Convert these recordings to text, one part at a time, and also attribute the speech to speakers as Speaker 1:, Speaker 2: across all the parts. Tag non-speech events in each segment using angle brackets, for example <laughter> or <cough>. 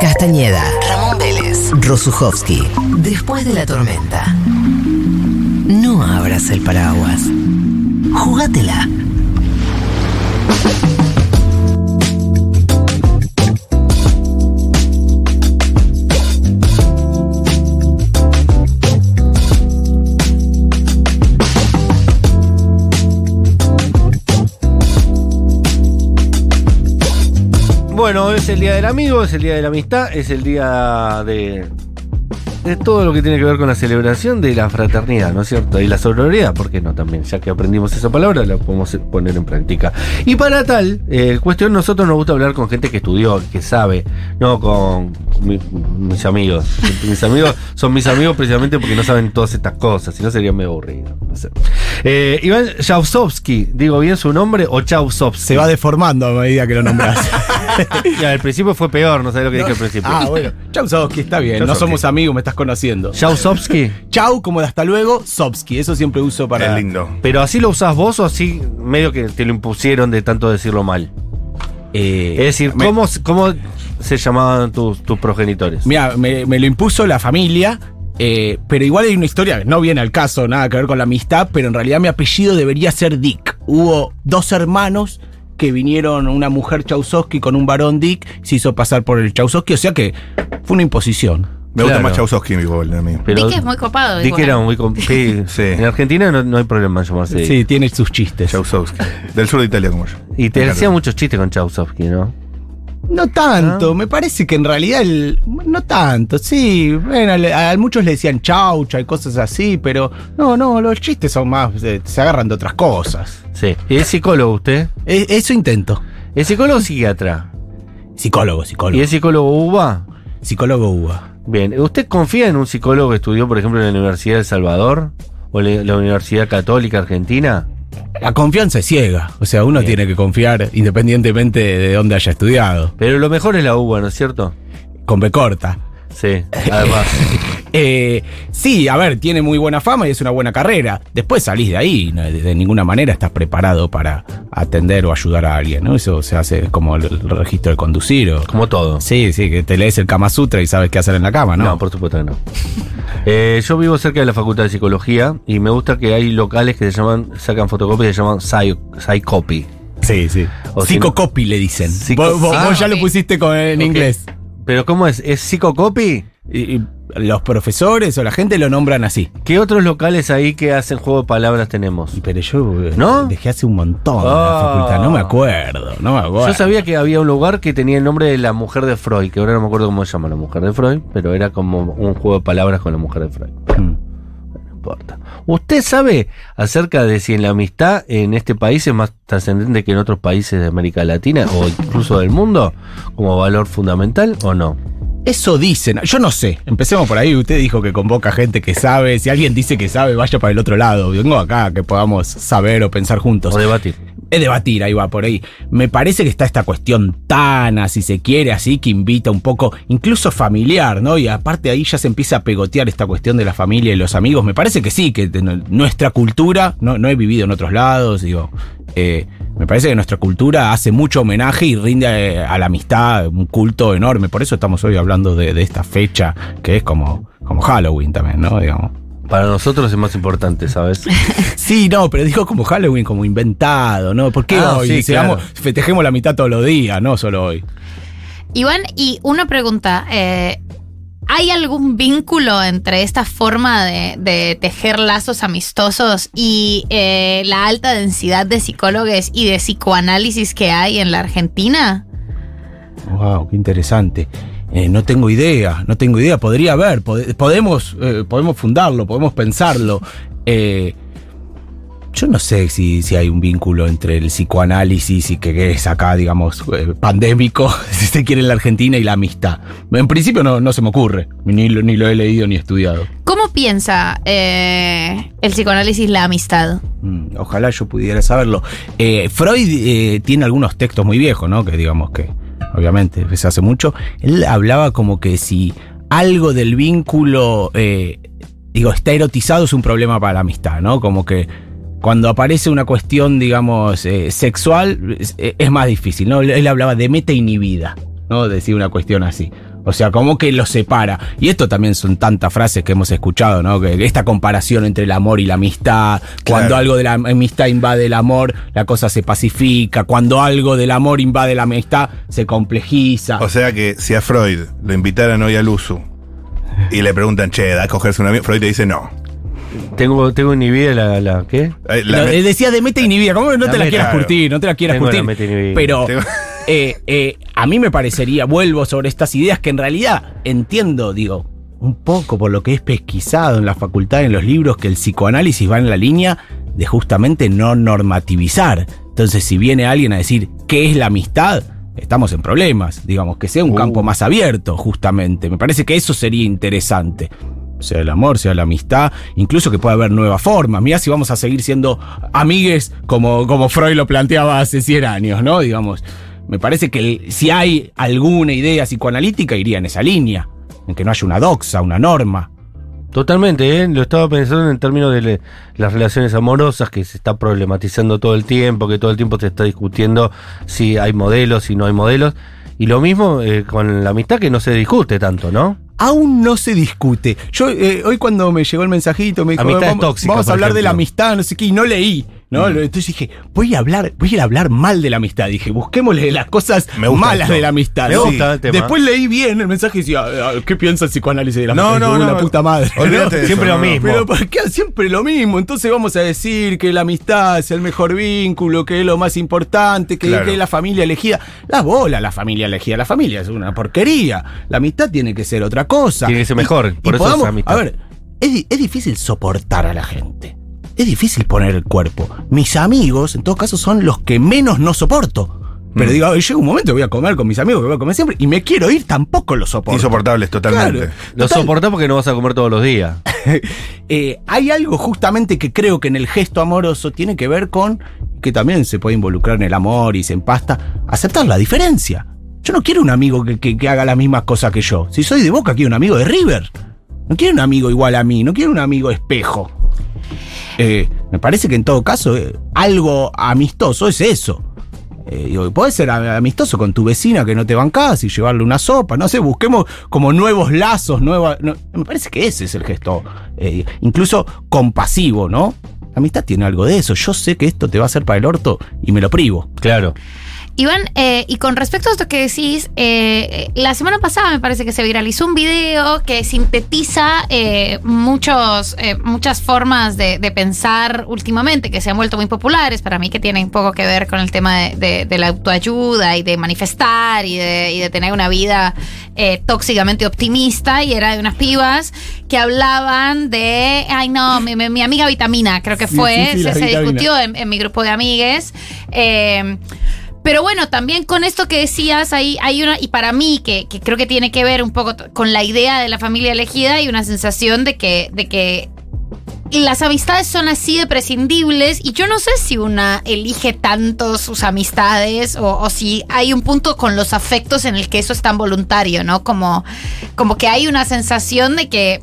Speaker 1: Castañeda, Ramón Vélez, Rosuchowski. Después de la tormenta. No abras el paraguas. Jugátela.
Speaker 2: Bueno, es el día del amigo, es el día de la amistad, es el día de, de todo lo que tiene que ver con la celebración de la fraternidad, ¿no es cierto? Y la sororidad, ¿por qué no también? Ya que aprendimos esa palabra, la podemos poner en práctica. Y para tal, eh, cuestión, nosotros nos gusta hablar con gente que estudió, que sabe, no con mi- mis amigos. Mis amigos son mis amigos precisamente porque no saben todas estas cosas, si no sería medio aburrido. no sé. Eh, Iván Jausovsky, ¿digo bien su nombre o Chausovsky?
Speaker 3: Se va deformando a medida que lo nombras. <laughs>
Speaker 2: Ya, al principio fue peor, no sabes lo que dije al principio.
Speaker 3: ah, bueno. Chau, Sopsky, está bien. No somos amigos, me estás conociendo.
Speaker 2: Jausovsky.
Speaker 3: Chau, como de hasta luego, Sopsky. Eso siempre uso para.
Speaker 4: Es lindo.
Speaker 2: Pero así lo usás vos o así medio que te lo impusieron de tanto decirlo mal.
Speaker 3: Eh,
Speaker 2: Es decir,
Speaker 3: me-
Speaker 2: ¿cómo, cómo se llamaban tus, tus progenitores?
Speaker 3: Mira, me, me lo impuso la familia, eh, pero igual hay una historia que no viene al caso, nada que ver con la amistad, pero en realidad mi apellido debería ser Dick. Hubo dos hermanos que vinieron, una mujer Chausowski con un varón Dick, se hizo pasar por el Chausowski, o sea que fue una imposición.
Speaker 4: Me gusta más Chausowski, mi gol, a mí.
Speaker 2: Pero
Speaker 5: Di que es muy copado.
Speaker 2: Di
Speaker 5: igual.
Speaker 2: que era muy... com- sí, <laughs>
Speaker 4: Sí.
Speaker 2: En Argentina no, no hay problema en llamarse.
Speaker 3: Sí, tiene sus chistes.
Speaker 4: Chausowski. Del sur de Italia, como yo.
Speaker 2: Y te hacía muchos chistes con Chausovsky, ¿no?
Speaker 3: No tanto, me parece que en realidad el, no tanto, sí, bueno, a, muchos le decían chaucha y cosas así, pero no, no, los chistes son más, eh, se agarran de otras cosas.
Speaker 2: Sí. ¿Y es psicólogo usted?
Speaker 3: E- eso intento.
Speaker 2: ¿Es psicólogo o psiquiatra?
Speaker 3: Psicólogo,
Speaker 2: ¿Y
Speaker 3: psicólogo.
Speaker 2: es psicólogo UBA?
Speaker 3: Psicólogo uva.
Speaker 2: Bien. ¿Usted confía en un psicólogo que estudió, por ejemplo, en la Universidad de El Salvador? ¿O la Universidad Católica Argentina?
Speaker 3: La confianza es ciega, o sea, uno
Speaker 2: Bien.
Speaker 3: tiene que confiar independientemente de dónde haya estudiado.
Speaker 2: Pero lo mejor es la UBA, ¿no es cierto?
Speaker 3: Con B corta.
Speaker 2: Sí, además. <laughs>
Speaker 3: Eh, sí, a ver, tiene muy buena fama y es una buena carrera. Después salís de ahí, no, de, de ninguna manera estás preparado para atender o ayudar a alguien, ¿no? Eso se hace como el, el registro de conducir o...
Speaker 2: Como todo.
Speaker 3: Sí, sí, que te lees el Kama Sutra y sabes qué hacer en la cama, ¿no?
Speaker 2: No, por supuesto que no. <laughs> Eh, yo vivo cerca de la Facultad de Psicología y me gusta que hay locales que se llaman, sacan fotocopias y se llaman Psy- Psycopy.
Speaker 3: Sí, sí.
Speaker 2: O si
Speaker 3: Psicocopy le dicen.
Speaker 2: Psico-
Speaker 3: vos vos-
Speaker 2: Ah,
Speaker 3: vos ya lo pusiste con, en inglés.
Speaker 2: Pero ¿cómo es? ¿Es Psicocopy?
Speaker 3: Y, y los profesores o la gente lo nombran así.
Speaker 2: ¿Qué otros locales ahí que hacen juego de palabras tenemos?
Speaker 3: Pero yo eh,
Speaker 2: ¿No?
Speaker 3: dejé hace un montón
Speaker 2: Ah.
Speaker 3: la facultad, no me acuerdo, no me acuerdo.
Speaker 2: Yo sabía que había un lugar que tenía el nombre de la mujer de Freud, que ahora no me acuerdo cómo se llama la mujer de Freud, pero era como un juego de palabras con la mujer de Freud.
Speaker 3: Mm.
Speaker 2: No importa. ¿Usted sabe acerca de si en la amistad en este país es más trascendente que en otros países de América Latina o incluso del mundo como valor fundamental o no?
Speaker 3: Eso dicen, yo no sé. Empecemos por ahí. Usted dijo que convoca gente que sabe. Si alguien dice que sabe, vaya para el otro lado. Vengo acá que podamos saber o pensar juntos.
Speaker 2: O debatir.
Speaker 3: Es debatir, ahí va por ahí. Me parece que está esta cuestión tan, si se quiere, así que invita un poco, incluso familiar, ¿no? Y aparte ahí ya se empieza a pegotear esta cuestión de la familia y los amigos. Me parece que sí, que nuestra cultura, no, he vivido en otros lados, digo. eh, me parece que nuestra cultura hace mucho homenaje y rinde eh, a la amistad un culto enorme. Por eso estamos hoy hablando de, esta fecha que es como, como Halloween también, ¿no?
Speaker 2: Para nosotros es más importante, ¿sabes? <laughs>
Speaker 3: Sí, no, pero dijo como Halloween, como inventado, ¿no? ¿Por qué
Speaker 2: Ah,
Speaker 3: hoy?
Speaker 2: sí,
Speaker 3: Seamos-
Speaker 2: claro.
Speaker 3: Festejemos la mitad todos los días, no solo hoy.
Speaker 5: Iván, y una pregunta. eh, ¿Hay algún vínculo entre esta forma de, de tejer lazos amistosos y eh, la alta densidad de psicólogos y de psicoanálisis que hay en la Argentina?
Speaker 3: Wow, qué interesante. Eh, no tengo idea, no tengo idea. Podría haber, pode- podemos, eh, podemos fundarlo, podemos pensarlo. Eh, yo no sé si, si hay un vínculo entre el psicoanálisis y que, que es acá, digamos, eh, pandémico, <laughs> si se quiere, en la Argentina y la amistad. En principio no, no se me ocurre, ni, lo- ni lo he leído ni estudiado.
Speaker 5: ¿Cómo piensa eh, el psicoanálisis la amistad?
Speaker 3: Mm, Ojalá yo pudiera saberlo. Eh, Freud eh, tiene algunos textos muy viejos, ¿no? Que digamos que, obviamente, se hace mucho. Él hablaba como que si algo del vínculo, eh, digo, está erotizado es un problema para la amistad, ¿no? Como que cuando aparece una cuestión, digamos, eh, sexual, es, es más difícil, ¿no? Él hablaba de meta inhibida. ¿no? Decir una cuestión así. O sea, como que los separa. Y esto también son tantas frases que hemos escuchado, ¿no? Que esta comparación entre el amor y la amistad. Cuando algo de la amistad invade el amor, la cosa se pacifica. Cuando algo del amor invade la amistad, se complejiza.
Speaker 4: O sea que si a Freud lo invitaran hoy al USU y le preguntan, che, ¿da a cogerse un amigo? Freud te dice no.
Speaker 2: Tengo, tengo inhibida la, la. ¿Qué?
Speaker 4: Eh, la
Speaker 3: eh, decía de meta inhibida, ¿cómo que no
Speaker 2: La
Speaker 3: te la
Speaker 2: meta,
Speaker 3: quieras
Speaker 4: claro.
Speaker 3: curtir? No te la quieras
Speaker 2: Tengo la
Speaker 3: curtir.
Speaker 2: meta inhibida.
Speaker 3: Pero
Speaker 4: Tengo-
Speaker 3: eh, eh, a mí me parecería, vuelvo sobre estas ideas que en realidad entiendo, digo, un poco por lo que es pesquisado en la facultad, en los libros, que el psicoanálisis va en la línea de justamente no normativizar. Entonces, si viene alguien a decir qué es la amistad, estamos en problemas. Digamos, que sea un
Speaker 2: Uh.
Speaker 3: campo más abierto, justamente. Me parece que eso sería interesante. Sea el amor, sea la amistad, incluso que pueda haber nuevas formas. Mirá si vamos a seguir siendo amigues como, como Freud lo planteaba hace 100 años, ¿no? Digamos, me parece que el- si hay alguna idea psicoanalítica iría en esa línea, en que no haya una doxa, una norma.
Speaker 2: Totalmente, ¿eh? lo estaba pensando en términos de le- las relaciones amorosas que se está problematizando todo el tiempo, que todo el tiempo se está discutiendo si hay modelos, si no hay modelos. Y lo mismo eh, con la amistad que no se discute tanto, ¿no?
Speaker 3: Aún no se discute. Yo eh, hoy cuando me llegó el mensajito me dijo, vamos,
Speaker 2: tóxicas,
Speaker 3: vamos a hablar de la amistad, no sé qué, y no leí. ¿No? Entonces dije, voy a hablar, voy a ir a hablar mal de la amistad. Dije, busquémosle las cosas malas
Speaker 4: esto.
Speaker 3: de la amistad.
Speaker 2: Me
Speaker 3: ¿no?
Speaker 2: gusta el tema.
Speaker 3: Después leí bien el mensaje y decía, "Ah, ¿qué piensa el psicoanálisis de la
Speaker 4: No,
Speaker 3: amistad?
Speaker 4: no, no.
Speaker 3: La puta madre.
Speaker 4: Olvídate de eso,
Speaker 2: Siempre lo
Speaker 4: no, no.
Speaker 2: mismo.
Speaker 3: Pero ¿por qué siempre lo mismo? Entonces vamos a decir que la amistad es el mejor vínculo, que es lo más importante, que,
Speaker 4: Claro.
Speaker 3: que es la familia elegida. La bola, la familia elegida. La familia es una porquería. La amistad tiene que ser otra cosa.
Speaker 2: Tiene que ser mejor,
Speaker 3: y
Speaker 2: por eso es amistad.
Speaker 3: A ver, es difícil soportar a la gente. Es difícil poner el cuerpo. Mis amigos, en todo caso, son los que menos no soporto. Pero
Speaker 4: Mm.
Speaker 3: digo, llega un momento voy a comer con mis amigos, que voy a comer siempre, y me quiero ir, tampoco lo soporto.
Speaker 4: Insoportables totalmente.
Speaker 3: Claro.
Speaker 2: Lo
Speaker 3: Total.
Speaker 2: soportás porque no vas a comer todos los días. <laughs>
Speaker 3: Eh, hay algo justamente que creo que en el gesto amoroso tiene que ver con que también se puede involucrar en el amor y se empasta, aceptar la diferencia. Yo no quiero un amigo que, que- que haga las mismas cosas que yo. Si soy de Boca, quiero un amigo de River. No quiero un amigo igual a mí, no quiero un amigo espejo. Eh, me parece que en todo caso eh, algo amistoso es eso. Eh, ser amistoso con tu vecina que no te bancás y llevarle una sopa, no sé, busquemos como nuevos lazos, nuevas. no, me parece que ese es el gesto, eh, incluso compasivo, ¿no? La amistad tiene algo de eso. Yo sé que esto te va a hacer para el orto y me lo privo.
Speaker 2: Claro.
Speaker 5: Iván, eh, y con respecto a esto que decís, eh, eh, la semana pasada me parece que se viralizó un video que sintetiza eh, muchos, eh, muchas formas de, de pensar últimamente que se han vuelto muy populares, para mí que tienen poco que ver con el tema de, de- de la autoayuda y de manifestar y de, y de tener una vida eh, tóxicamente optimista, y era de unas pibas que hablaban de, ay no, mi, mi- mi amiga vitamina, creo que
Speaker 3: Sí,
Speaker 5: fue,
Speaker 3: sí, sí, la
Speaker 5: se, discutió en, en mi grupo de amigues. Pero bueno, también con esto que decías, ahí hay una, y para mí, que, que creo que tiene que ver un poco con la idea de la familia elegida y una sensación de que, de que las amistades son así de prescindibles y yo no sé si una elige tanto sus amistades o, o si hay un punto con los afectos en el que eso es tan voluntario, ¿no? Como, como que hay una sensación de que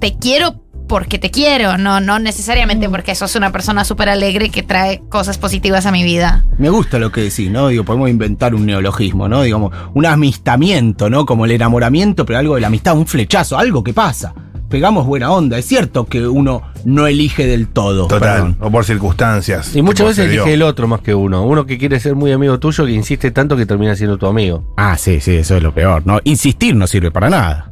Speaker 5: te quiero porque te quiero, no, no necesariamente porque sos una persona súper alegre que trae cosas positivas a mi vida.
Speaker 3: Me gusta lo que decís, ¿no? Digo, podemos inventar un neologismo, ¿no? Digamos, un amistamiento, ¿no? Como el enamoramiento, pero algo de la amistad, un flechazo, algo que pasa. Pegamos buena onda. Es cierto que uno no elige del todo.
Speaker 4: Total.
Speaker 3: perdón.
Speaker 4: O por circunstancias.
Speaker 2: Y muchas veces elige el otro más que uno. Uno que quiere ser muy amigo tuyo que insiste tanto que termina siendo tu amigo.
Speaker 3: Ah, sí, sí, eso es lo peor, ¿no? Insistir no sirve para nada.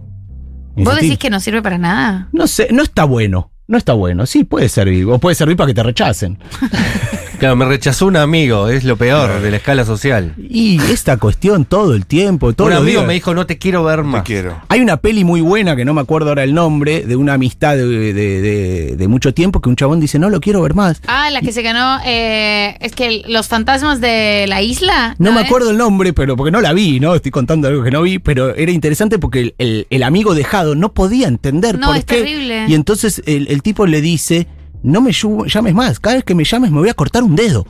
Speaker 5: ¿Vos decís que no sirve para nada?
Speaker 3: No sé, no está bueno. No está bueno. Sí, puede servir. O puede servir para que te rechacen. <laughs>
Speaker 2: Claro, me rechazó un amigo, es lo peor de la escala social.
Speaker 3: Y esta cuestión todo el tiempo, todo
Speaker 2: un amigo
Speaker 3: días.
Speaker 2: me dijo, no te quiero ver
Speaker 4: Te
Speaker 2: más.
Speaker 4: quiero.
Speaker 3: Hay una peli muy buena que no me acuerdo ahora el nombre, de una amistad de, de- de- de mucho tiempo, que un chabón dice, no lo quiero ver más.
Speaker 5: Ah, la que se ganó, eh, es que los fantasmas de la isla.
Speaker 3: No me
Speaker 5: es?
Speaker 3: acuerdo el nombre, pero porque no la vi, ¿no? Estoy contando algo que no vi, pero era interesante porque el, el- el amigo dejado no podía entender
Speaker 5: No,
Speaker 3: por
Speaker 5: es
Speaker 3: qué.
Speaker 5: terrible.
Speaker 3: Y entonces el, el tipo le dice, no me llames más, cada vez que me llames me voy a cortar un dedo.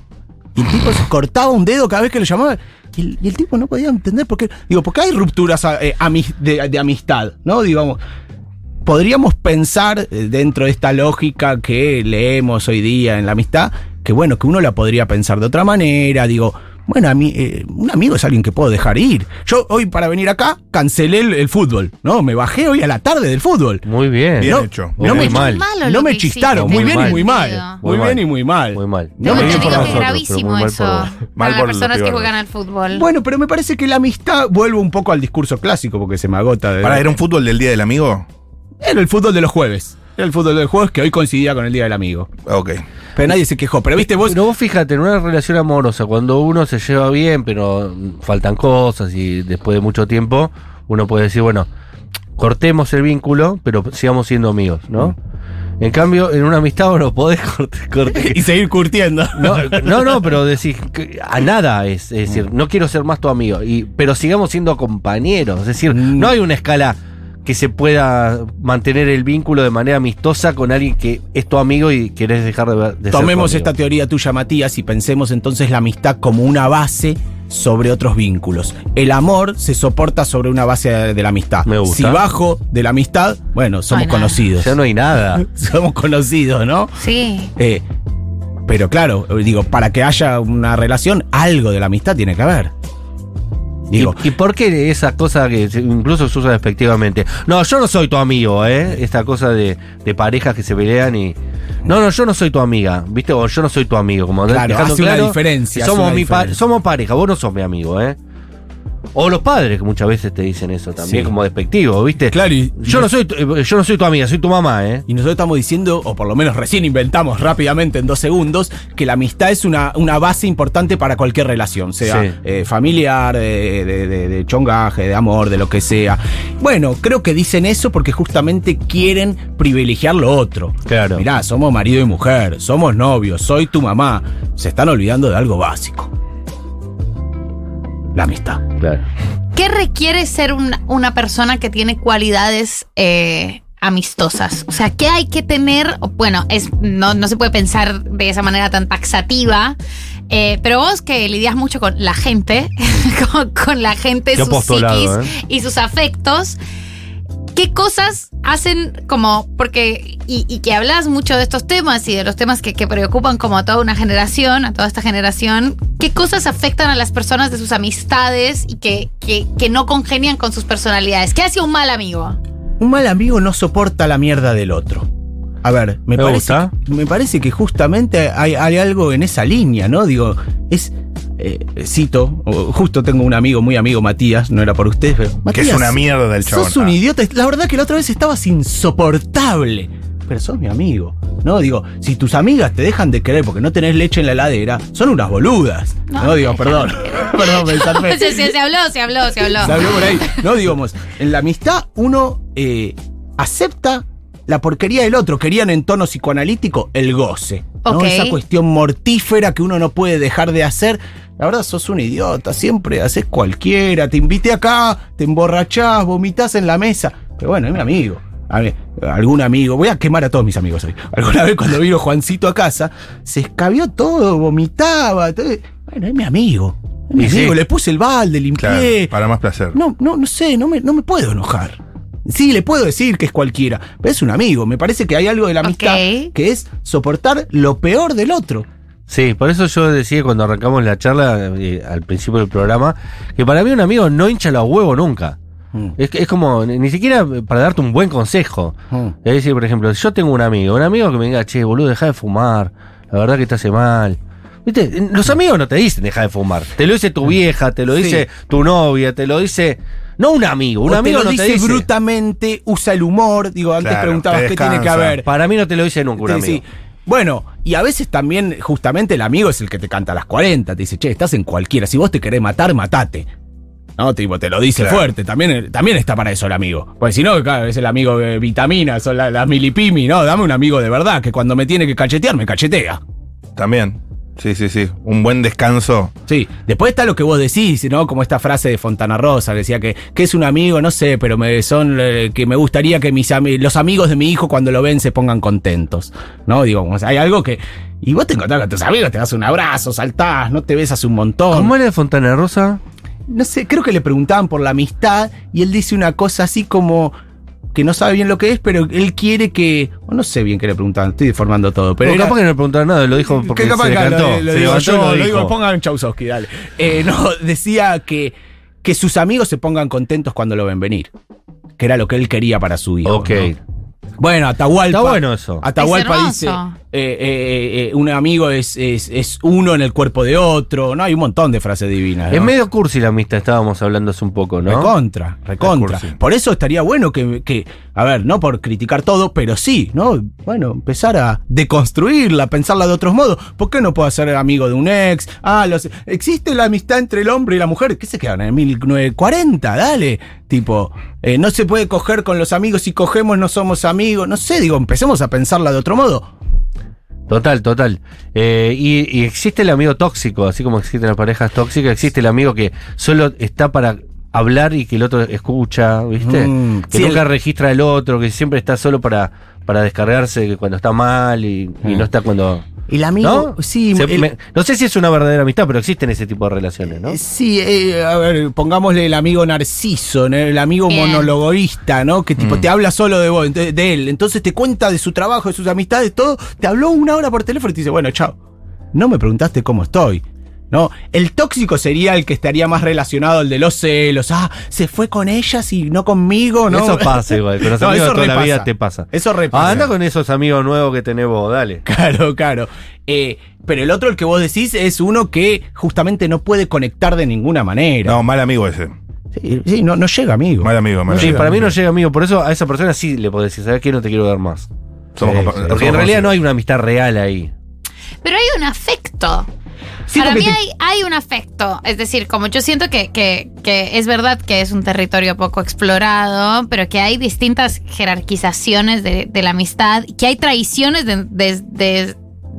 Speaker 3: Y el tipo se <laughs> cortaba un dedo cada vez que lo llamaba. Y el, y el tipo no podía entender por qué. Digo, porque hay rupturas eh, de, de amistad, ¿no? Digamos, podríamos pensar eh, dentro de esta lógica que leemos hoy día en la amistad, que bueno, que uno la podría pensar de otra manera, digo, Bueno, a mí, eh, un amigo es alguien que puedo dejar ir. Yo hoy para venir acá cancelé el, el fútbol, ¿no? Me bajé hoy a la tarde del fútbol.
Speaker 2: Muy bien.
Speaker 4: Bien
Speaker 3: no,
Speaker 4: hecho.
Speaker 3: no
Speaker 2: Muy
Speaker 3: me,
Speaker 2: mal.
Speaker 3: no me chistaron, muy bien y muy mal.
Speaker 5: Muy
Speaker 3: bien y muy mal.
Speaker 2: Muy mal.
Speaker 3: No me por
Speaker 5: que es gravísimo eso.
Speaker 2: por-
Speaker 4: Mal
Speaker 5: Para las personas que juegan al fútbol.
Speaker 3: Bueno, pero me parece que la amistad vuelve un poco al discurso clásico porque se me agota. De,
Speaker 4: ¿Para, era un fútbol del Día del Amigo?
Speaker 3: Era el fútbol de los jueves. El fútbol del jueves que hoy coincidía con el Día del Amigo.
Speaker 4: Ok.
Speaker 3: Pero nadie se quejó. Pero viste vos.
Speaker 2: Pero vos fíjate, en una relación amorosa, cuando uno se lleva bien, pero faltan cosas y después de mucho tiempo, uno puede decir, bueno, cortemos el vínculo, pero sigamos siendo amigos, ¿no? En cambio, en una amistad vos no podés cortar. <laughs>
Speaker 3: y seguir curtiendo.
Speaker 2: No, no, no, pero decís, que a nada es, es decir, no quiero ser más tu amigo, y, pero sigamos siendo compañeros, es decir,
Speaker 3: Mm.
Speaker 2: no hay una escala que se pueda mantener el vínculo de manera amistosa con alguien que es tu amigo y querés dejar de, ver- de ser tu
Speaker 3: Tomemos
Speaker 2: amigo.
Speaker 3: esta teoría tuya, Matías, y pensemos entonces la amistad como una base sobre otros vínculos. El amor se soporta sobre una base de, de la amistad.
Speaker 2: Me gusta.
Speaker 3: Si bajo de la amistad, bueno, somos conocidos.
Speaker 2: Ya no hay nada. <laughs>
Speaker 3: somos conocidos, ¿no?
Speaker 5: Sí.
Speaker 3: Eh, pero claro, digo, para que haya una relación, algo de la amistad tiene que haber. Digo,
Speaker 2: ¿Y, y por qué esa cosa que incluso se usa despectivamente? No, yo no soy tu amigo, ¿eh? Esta cosa de, de parejas que se pelean y. No, no, yo no soy tu amiga, ¿viste? O yo no soy tu amigo. Como
Speaker 3: Claro, hace una diferencia,
Speaker 2: Somos,
Speaker 3: una
Speaker 2: mi pa-
Speaker 3: diferencia.
Speaker 2: somos pareja, vos no sos mi amigo, ¿eh? O los padres que muchas veces te dicen eso también,
Speaker 3: Sí.
Speaker 2: como despectivo, ¿viste?
Speaker 3: Claro, y-
Speaker 2: yo, no soy tu, eh, yo no soy tu amiga, soy tu mamá, ¿eh?
Speaker 3: Y nosotros estamos diciendo, o por lo menos recién inventamos rápidamente en dos segundos, que la amistad es una, una base importante para cualquier relación, sea
Speaker 2: Sí.
Speaker 3: eh, familiar, de, de- de- de chongaje, de amor, de lo que sea. Bueno, creo que dicen eso porque justamente quieren privilegiar lo otro.
Speaker 2: Claro.
Speaker 3: Mirá, somos marido y mujer, somos novios, soy tu mamá. Se están olvidando de algo básico. La amistad.
Speaker 2: Claro.
Speaker 5: ¿Qué requiere ser una, una persona que tiene cualidades eh, amistosas? O sea, ¿qué hay que tener? O, Bueno, es, no, no se puede pensar de esa manera tan taxativa. eh, pero vos que lidias mucho con la gente, <laughs> con, con la gente, sus psiquis
Speaker 2: ¿eh?
Speaker 5: y sus afectos, ¿qué cosas hacen como, porque, y, y que hablas mucho de estos temas y de los temas que, que preocupan como a toda una generación, a toda esta generación, ¿qué cosas afectan a las personas de sus amistades y que, que, que no congenian con sus personalidades? ¿Qué hace un mal amigo?
Speaker 3: Un mal amigo no soporta la mierda del otro. A ver, me,
Speaker 2: Me
Speaker 3: parece,
Speaker 2: gusta.
Speaker 3: me parece que justamente hay, hay algo en esa línea, ¿no? Digo, es. Eh, cito, justo tengo un amigo, muy amigo, Matías, no era por ustedes, pero.
Speaker 4: Que es
Speaker 3: Matías,
Speaker 4: una mierda el chabón.
Speaker 3: Sos un
Speaker 4: Ah.
Speaker 3: idiota. La verdad que la otra vez estabas insoportable. Pero sos mi amigo. No, digo, si tus amigas te dejan de querer porque no tenés leche en la heladera, son unas boludas. No,
Speaker 5: No,
Speaker 3: digo, perdón. <laughs> perdón, me.
Speaker 5: Se, se- se habló, se habló, se habló.
Speaker 3: Se abrió por ahí. No, digamos, en la amistad uno eh, acepta la porquería del otro. Querían en tono psicoanalítico el goce. ¿no?
Speaker 5: Ok.
Speaker 3: Esa cuestión mortífera que uno no puede dejar de hacer. La verdad, sos un idiota. Siempre haces cualquiera. Te invité acá, te emborrachás, vomitas en la mesa. Pero bueno, es mi amigo. A ver, algún amigo, voy a quemar a todos mis amigos hoy. <laughs> Alguna vez cuando vino Juancito a casa, se escabió todo, vomitaba. todo. Bueno, es mi amigo. Es mi
Speaker 2: sí.
Speaker 3: amigo, le puse el balde, limpié.
Speaker 4: Claro, para más placer.
Speaker 3: No, no, no sé, no me, no me puedo enojar. Sí, le puedo decir que es cualquiera, pero es un amigo. Me parece que hay algo de la amistad que es soportar lo peor del otro.
Speaker 2: Sí, por eso yo decía cuando arrancamos la charla eh, al principio del programa que para mí un amigo no hincha los huevos nunca.
Speaker 3: Mm.
Speaker 2: Es, que- es como, ni siquiera para darte un buen consejo.
Speaker 3: Mm.
Speaker 2: Es decir, por ejemplo, yo tengo un amigo, un amigo que me diga, che, boludo, deja de fumar, la verdad que te hace mal. ¿Viste? Los amigos no te dicen deja de fumar. Te lo dice tu vieja, te lo
Speaker 3: Sí.
Speaker 2: dice tu novia, te lo dice. No un amigo, un
Speaker 3: O
Speaker 2: amigo
Speaker 3: te lo
Speaker 2: no te
Speaker 3: dice
Speaker 2: dice.
Speaker 3: brutamente, usa el humor. Digo, antes
Speaker 4: Claro,
Speaker 3: preguntabas qué tiene que haber.
Speaker 2: Para mí no te lo dice nunca un
Speaker 3: Sí,
Speaker 2: amigo.
Speaker 3: sí. Bueno, y a veces también, justamente, el amigo es el que te canta a las 40. Te dice, che, estás en cualquiera. Si vos te querés matar, matate. No, tipo, te lo dice
Speaker 4: Claro.
Speaker 3: fuerte. También, también está para eso el amigo. Pues si no, claro, es el amigo de vitaminas, son la- las milipimi, ¿no? Dame un amigo de verdad que cuando me tiene que cachetear, me cachetea.
Speaker 4: También. Sí, sí, sí. Un buen descanso.
Speaker 3: Sí, después está lo que vos decís, ¿no? Como esta frase de Fontana Rosa que decía que, que es un amigo, no sé, pero me son eh, que me gustaría que mis ami- los amigos de mi hijo cuando lo ven se pongan contentos, ¿no? Digo, hay algo que y vos te encontrás con tus amigos, te das un abrazo, saltás, no te besas un montón.
Speaker 2: ¿Cómo era de Fontana Rosa?
Speaker 3: No sé, creo que le preguntaban por la amistad y él dice una cosa así como que no sabe bien lo que es, pero él quiere que. no sé bien qué le preguntaban, estoy deformando todo. Pero era-
Speaker 2: capaz que no le preguntaron nada, lo dijo porque
Speaker 3: que capaz
Speaker 2: se
Speaker 3: que
Speaker 2: cantó.
Speaker 3: lo, lo
Speaker 2: se
Speaker 3: digo
Speaker 2: levantó
Speaker 3: yo,
Speaker 2: lo
Speaker 3: lo digo,
Speaker 2: dijo.
Speaker 3: pongan Chausowski, dale. <laughs> Eh, no, decía que, que sus amigos se pongan contentos cuando lo ven venir. Que era lo que él quería para su hijo.
Speaker 2: Ok.
Speaker 3: ¿no? Bueno, Atahualpa.
Speaker 2: Está bueno eso.
Speaker 3: Atahualpa
Speaker 5: Es
Speaker 3: dice. Eh, eh, eh, un amigo es, es, es uno en el cuerpo de otro. No, hay un montón de frases divinas.
Speaker 2: Es
Speaker 3: ¿no?
Speaker 2: medio cursi la amistad, estábamos hablando hace un poco, ¿no?
Speaker 3: Recontra, recontra.
Speaker 4: Es.
Speaker 3: Por eso estaría bueno que, que, a ver, no por criticar todo, pero sí, ¿no? Bueno, empezar a deconstruirla, pensarla de otros modos. ¿Por qué no puedo ser amigo de un ex? Ah, los, existe la amistad entre el hombre y la mujer. ¿Qué se quedan en 1940? Dale. Tipo, eh, no se puede coger con los amigos si cogemos no somos amigos. No sé, digo, empecemos a pensarla de otro modo.
Speaker 2: Total, total. Eh, y, y existe el amigo tóxico, así como existen las parejas tóxicas, existe el amigo que solo está para hablar y que el otro escucha, ¿viste?
Speaker 3: Mm,
Speaker 2: que
Speaker 3: sí,
Speaker 2: nunca
Speaker 3: el-
Speaker 2: registra el otro, que siempre está solo para, para descargarse cuando está mal y, y
Speaker 3: Mm.
Speaker 2: no está cuando...
Speaker 3: El amigo,
Speaker 2: ¿No?
Speaker 3: sí,
Speaker 2: Se-
Speaker 3: el-
Speaker 2: me- no sé si es una verdadera amistad, pero existen ese tipo de relaciones, ¿no?
Speaker 3: Eh, Sí, eh, a ver, pongámosle el amigo narciso, ¿no? el amigo
Speaker 5: Bien.
Speaker 3: monologoísta, ¿no? Que tipo te habla solo de vos, ent- de él. Entonces te cuenta de su trabajo, de sus amistades, todo. Te habló una hora por teléfono y te dice, bueno, chao. No me preguntaste cómo estoy. ¿No? El tóxico sería el que estaría más relacionado al de los celos. Ah, se fue con ellas y no conmigo, ¿no?
Speaker 2: Eso pasa igual, con los <laughs>
Speaker 3: No,
Speaker 2: amigos
Speaker 3: eso
Speaker 2: de toda la vida te pasa.
Speaker 3: Eso repasa.
Speaker 2: Ah, anda con esos amigos nuevos que tenés vos, dale. <laughs>
Speaker 3: Claro, claro. Eh, pero el otro, el que vos decís, es uno que justamente no puede conectar de ninguna manera.
Speaker 4: No, mal amigo ese.
Speaker 3: Sí, sí, no, no llega, amigo.
Speaker 4: Mal amigo, mal
Speaker 2: Sí,
Speaker 4: amigo.
Speaker 2: para mí no llega amigo, por eso a esa persona sí le podés decir, ¿sabes qué? No te quiero ver más.
Speaker 4: Somos
Speaker 3: Sí,
Speaker 4: somos
Speaker 2: Porque en realidad no hay una amistad real ahí.
Speaker 5: Pero hay un afecto.
Speaker 3: Sí,
Speaker 5: Para mí
Speaker 3: te-
Speaker 5: hay, hay un afecto. Es decir, como yo siento que, que- que es verdad que es un territorio poco explorado, pero que hay distintas jerarquizaciones de, de la amistad, que hay traiciones de, de-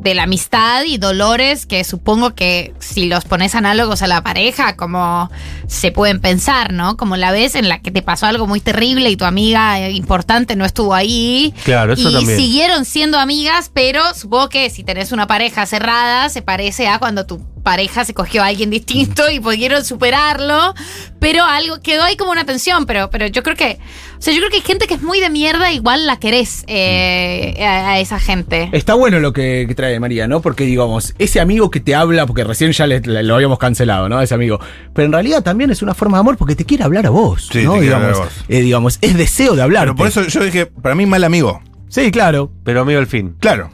Speaker 5: de- la amistad y dolores que supongo que si los pones análogos a la pareja, como se pueden pensar, ¿no? Como la vez en la que te pasó algo muy terrible y tu amiga eh, importante no estuvo ahí.
Speaker 2: Claro, eso
Speaker 5: y
Speaker 2: también.
Speaker 5: siguieron siendo amigas, pero supongo que si tenés una pareja cerrada, se parece a cuando tu pareja se cogió a alguien distinto y pudieron superarlo, pero algo quedó ahí como una tensión, pero, pero yo creo que, o sea, yo creo que hay gente que es muy de mierda, igual la querés eh, a, a esa gente.
Speaker 3: Está bueno lo que, que trae María, ¿no? Porque, digamos, ese amigo que te habla, porque recién ya le- le- lo habíamos cancelado, ¿no? Ese amigo. Pero en realidad también es una forma de amor porque te quiere hablar a vos.
Speaker 4: Sí,
Speaker 3: ¿no?
Speaker 4: te quiere
Speaker 3: digamos,
Speaker 4: hablar a vos.
Speaker 3: eh, digamos, es deseo de hablar.
Speaker 4: Pero por eso yo dije, para mí mal amigo.
Speaker 3: Sí, claro.
Speaker 2: Pero amigo al fin.
Speaker 4: Claro.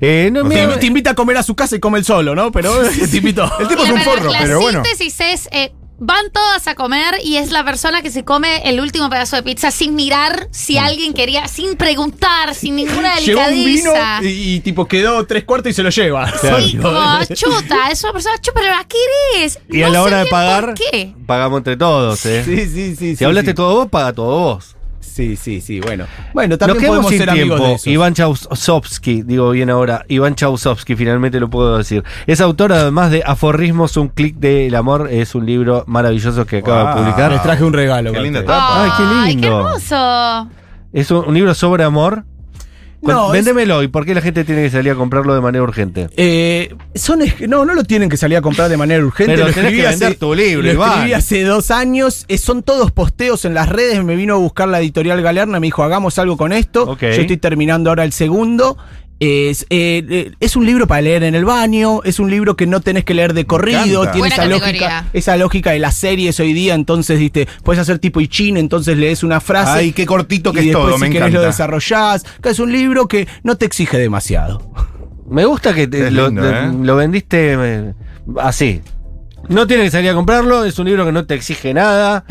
Speaker 2: Eh, no,
Speaker 4: O
Speaker 2: mira,
Speaker 3: Te, te invita a comer a su casa y come él solo, ¿no? Pero <laughs> te invitó.
Speaker 4: El tipo es un forro,
Speaker 5: la
Speaker 4: pero bueno.
Speaker 5: síntesis es, eh, van todas a comer y es la persona que se come el último pedazo de pizza sin mirar si alguien quería, sin preguntar, sin ninguna
Speaker 3: Llegó un vino
Speaker 5: delicadeza.
Speaker 3: y, y, tipo quedó tres cuartos y se lo lleva.
Speaker 5: Sí, como chuta, es una persona chuta, pero la querés.
Speaker 2: y a la hora de pagar,
Speaker 5: ¿Por qué?
Speaker 2: pagamos entre todos, ¿eh?
Speaker 3: Sí, sí, sí.
Speaker 2: si
Speaker 3: sí,
Speaker 2: hablaste
Speaker 3: sí.
Speaker 2: todo vos, paga todo vos.
Speaker 3: Sí, sí, sí. Bueno. Bueno,
Speaker 2: Nos
Speaker 3: también
Speaker 2: quedamos
Speaker 3: podemos
Speaker 2: sin
Speaker 3: ser amigos de
Speaker 2: tiempo.
Speaker 3: esos.
Speaker 2: Iván Chausovsky, digo bien ahora, Iván Chausovsky, finalmente lo puedo decir. Es autor además de Aforismos, un clic del amor, es un libro maravilloso que acaba
Speaker 4: Wow.
Speaker 2: de publicar.
Speaker 3: Les traje un regalo.
Speaker 4: Qué linda tapa.
Speaker 2: Ay, qué lindo.
Speaker 5: qué hermoso.
Speaker 2: Es un, un libro sobre amor.
Speaker 3: No, es-
Speaker 2: Véndemelo y por qué la gente tiene que salir a comprarlo de manera urgente.
Speaker 3: Eh, son no, no lo tienen que salir a comprar de manera urgente.
Speaker 2: Pero
Speaker 3: lo
Speaker 2: tenés que vender tu libro,
Speaker 3: lo escribí hace dos años. Eh, son todos posteos en las redes. Me vino a buscar la editorial Galerna. Me dijo, hagamos algo con esto. Yo estoy terminando ahora el segundo. Es, eh, eh, es un libro para leer en el baño, es un libro que no tenés que leer de corrido,
Speaker 4: encanta.
Speaker 3: tiene
Speaker 5: Buena
Speaker 3: esa
Speaker 5: categoría.
Speaker 3: lógica, esa lógica de las series hoy día, entonces viste, puedes hacer tipo Ichin, entonces lees una frase.
Speaker 4: Ay, qué cortito que
Speaker 3: y
Speaker 4: es
Speaker 3: después
Speaker 4: todo,
Speaker 3: si
Speaker 4: me
Speaker 3: querés lo desarrollás. Es un libro que no te exige demasiado.
Speaker 2: Me gusta que te- lo,
Speaker 4: lindo,
Speaker 2: lo-
Speaker 4: ¿eh?
Speaker 2: lo vendiste eh, así. No tienes que salir a comprarlo, es un libro que no te exige nada.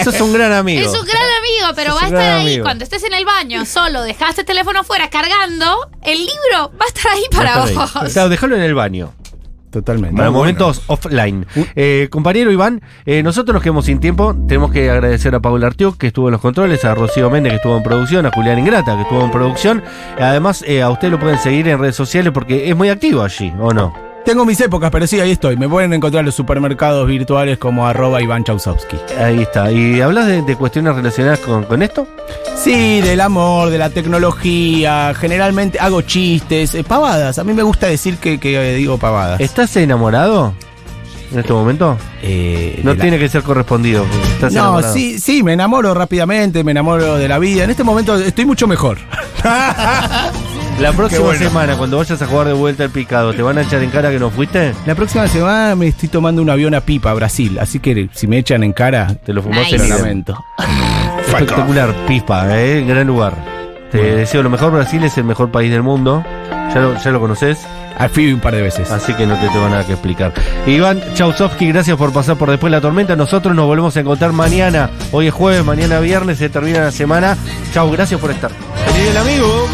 Speaker 2: Eso es un gran amigo.
Speaker 5: Es un gran amigo, pero
Speaker 2: Es
Speaker 5: va a estar ahí
Speaker 2: amigo.
Speaker 5: cuando estés en el baño, solo dejaste el teléfono afuera cargando, el libro va a estar ahí para
Speaker 2: estar ahí.
Speaker 5: vos.
Speaker 2: Claro, déjalo en el baño.
Speaker 3: Totalmente.
Speaker 2: Para
Speaker 4: Muy
Speaker 2: momentos offline. Eh, compañero Iván, eh, nosotros nos quedamos sin tiempo. Tenemos que agradecer a Paula Artiuk, que estuvo en los controles, a Rocío Méndez, que estuvo en producción, a Julián Ingrata, que estuvo en producción. Además, eh, a usted lo pueden seguir en redes sociales porque es muy activo allí, ¿o no?
Speaker 3: Tengo mis épocas, pero sí, ahí estoy. Me pueden encontrar en los supermercados virtuales como arroba Iván Chausovsky.
Speaker 2: Ahí está. ¿Y hablas de, de cuestiones relacionadas con, con esto?
Speaker 3: Sí, del amor, de la tecnología. Generalmente hago chistes, eh, pavadas. A mí me gusta decir que, que, eh, digo pavadas.
Speaker 2: ¿Estás enamorado? en este momento?
Speaker 3: Eh,
Speaker 2: No
Speaker 3: la-
Speaker 2: tiene que ser correspondido. Estás
Speaker 3: No,
Speaker 2: enamorado.
Speaker 3: sí, sí, me enamoro rápidamente, me enamoro de la vida. En este momento estoy mucho mejor. <laughs>
Speaker 2: La próxima
Speaker 4: bueno.
Speaker 2: semana, cuando vayas a jugar de vuelta al picado, ¿te van a echar en cara que no fuiste?
Speaker 3: La próxima semana me estoy tomando un avión a Pipa, a Brasil. Así que si me echan en cara,
Speaker 2: Te lo fumaste
Speaker 5: Nice.
Speaker 3: lo
Speaker 2: en
Speaker 3: lamento.
Speaker 2: Espectacular, Pispa, eh, gran lugar. Te deseo lo mejor. Brasil es el mejor país del mundo. Ya lo, ya lo conoces,
Speaker 3: Ah, Fui un par de veces.
Speaker 2: así que no te tengo nada que explicar. Iván Chausovsky, gracias por pasar por después de la tormenta. Nosotros nos volvemos a encontrar mañana. Hoy es jueves, mañana viernes, se termina la semana. Chau, gracias por estar. Feliz el amigo.